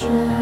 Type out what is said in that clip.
说